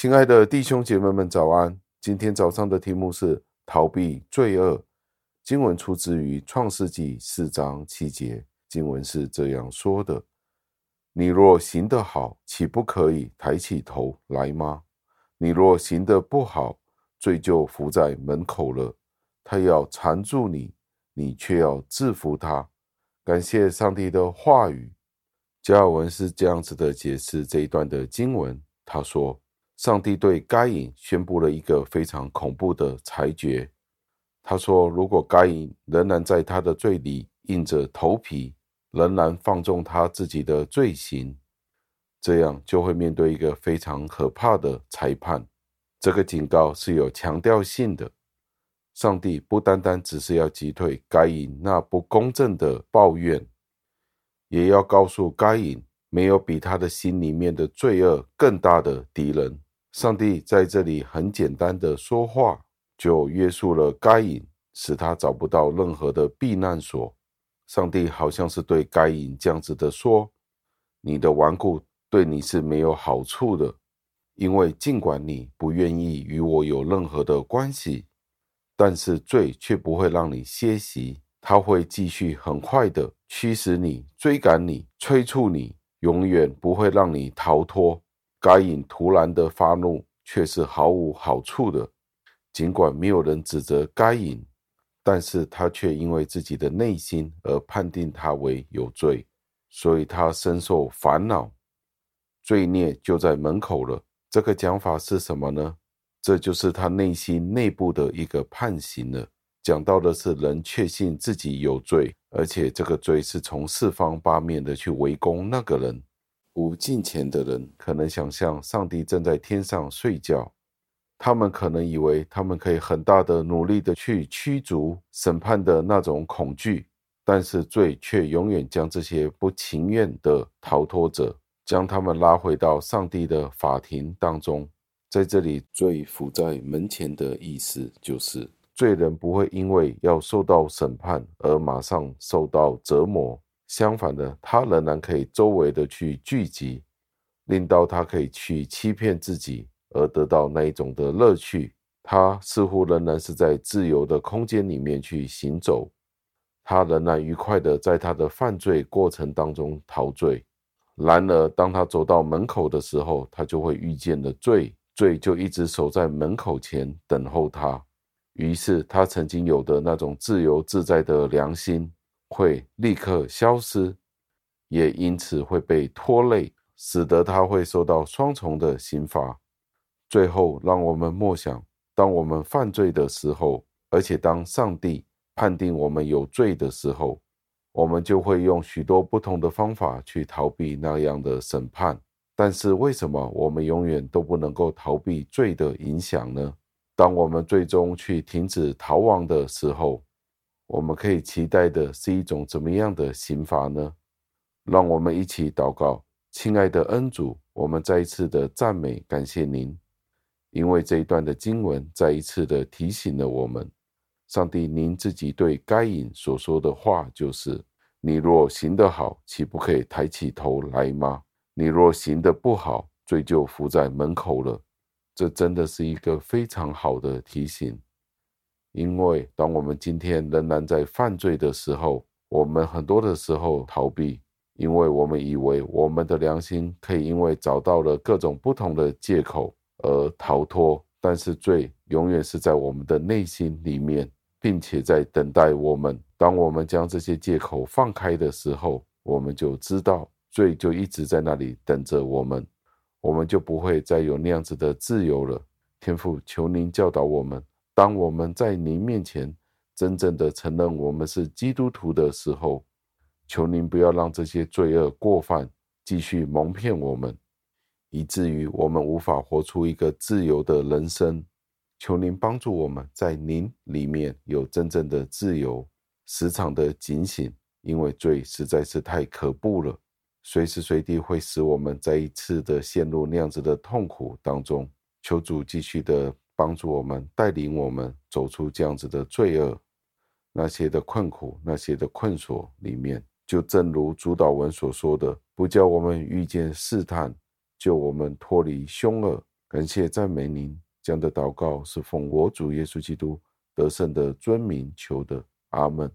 亲爱的弟兄姐妹们，早安！今天早上的题目是逃避罪恶。经文出自于创世纪四章七节，经文是这样说的：“你若行得好，岂不可以抬起头来吗？你若行得不好，罪就伏在门口了，他要缠住你，你却要制服他。”感谢上帝的话语。加尔文是这样子的解释这一段的经文，他说。上帝对该隐宣布了一个非常恐怖的裁决。他说：“如果该隐仍然在他的罪里硬着头皮，仍然放纵他自己的罪行，这样就会面对一个非常可怕的裁判。这个警告是有强调性的。上帝不单单只是要击退该隐那不公正的抱怨，也要告诉该隐，没有比他的心里面的罪恶更大的敌人。”上帝在这里很简单的说话，就约束了该隐，使他找不到任何的避难所。上帝好像是对该隐这样子的说：“你的顽固对你是没有好处的，因为尽管你不愿意与我有任何的关系，但是罪却不会让你歇息，他会继续很快的驱使你、追赶你、催促你，永远不会让你逃脱。”该隐突然的发怒却是毫无好处的，尽管没有人指责该隐，但是他却因为自己的内心而判定他为有罪，所以他深受烦恼，罪孽就在门口了。这个讲法是什么呢？这就是他内心内部的一个判刑了。讲到的是人确信自己有罪，而且这个罪是从四方八面的去围攻那个人。不敬虔的人可能想象上帝正在天上睡觉，他们可能以为他们可以很大的努力的去驱逐审判的那种恐惧，但是罪却永远将这些不情愿的逃脱者，将他们拉回到上帝的法庭当中。在这里，罪伏在门前的意思就是，罪人不会因为要受到审判而马上受到折磨。相反的，他仍然可以周围的去聚集，令到他可以去欺骗自己，而得到那一种的乐趣。他似乎仍然是在自由的空间里面去行走，他仍然愉快的在他的犯罪过程当中陶醉。然而，当他走到门口的时候，他就会遇见了罪，罪就一直守在门口前等候他。于是，他曾经有的那种自由自在的良心。会立刻消失，也因此会被拖累，使得他会受到双重的刑罚。最后，让我们默想：当我们犯罪的时候，而且当上帝判定我们有罪的时候，我们就会用许多不同的方法去逃避那样的审判。但是，为什么我们永远都不能够逃避罪的影响呢？当我们最终去停止逃亡的时候，我们可以期待的是一种怎么样的刑罚呢？让我们一起祷告，亲爱的恩主，我们再一次的赞美感谢您，因为这一段的经文再一次的提醒了我们，上帝，您自己对该隐所说的话就是：你若行得好，岂不可以抬起头来吗？你若行得不好，罪就伏在门口了。这真的是一个非常好的提醒。因为当我们今天仍然在犯罪的时候，我们很多的时候逃避，因为我们以为我们的良心可以因为找到了各种不同的借口而逃脱，但是罪永远是在我们的内心里面，并且在等待我们。当我们将这些借口放开的时候，我们就知道罪就一直在那里等着我们，我们就不会再有那样子的自由了。天父，求您教导我们。当我们在您面前真正的承认我们是基督徒的时候，求您不要让这些罪恶过犯继续蒙骗我们，以至于我们无法活出一个自由的人生。求您帮助我们在您里面有真正的自由，时常的警醒，因为罪实在是太可怖了，随时随地会使我们再一次的陷入那样子的痛苦当中。求主继续的。帮助我们，带领我们走出这样子的罪恶，那些的困苦，那些的困锁里面。就正如主祷文所说的，不叫我们遇见试探，救我们脱离凶恶。感谢赞美您，这样的祷告是奉我主耶稣基督得胜的尊名求的，阿门。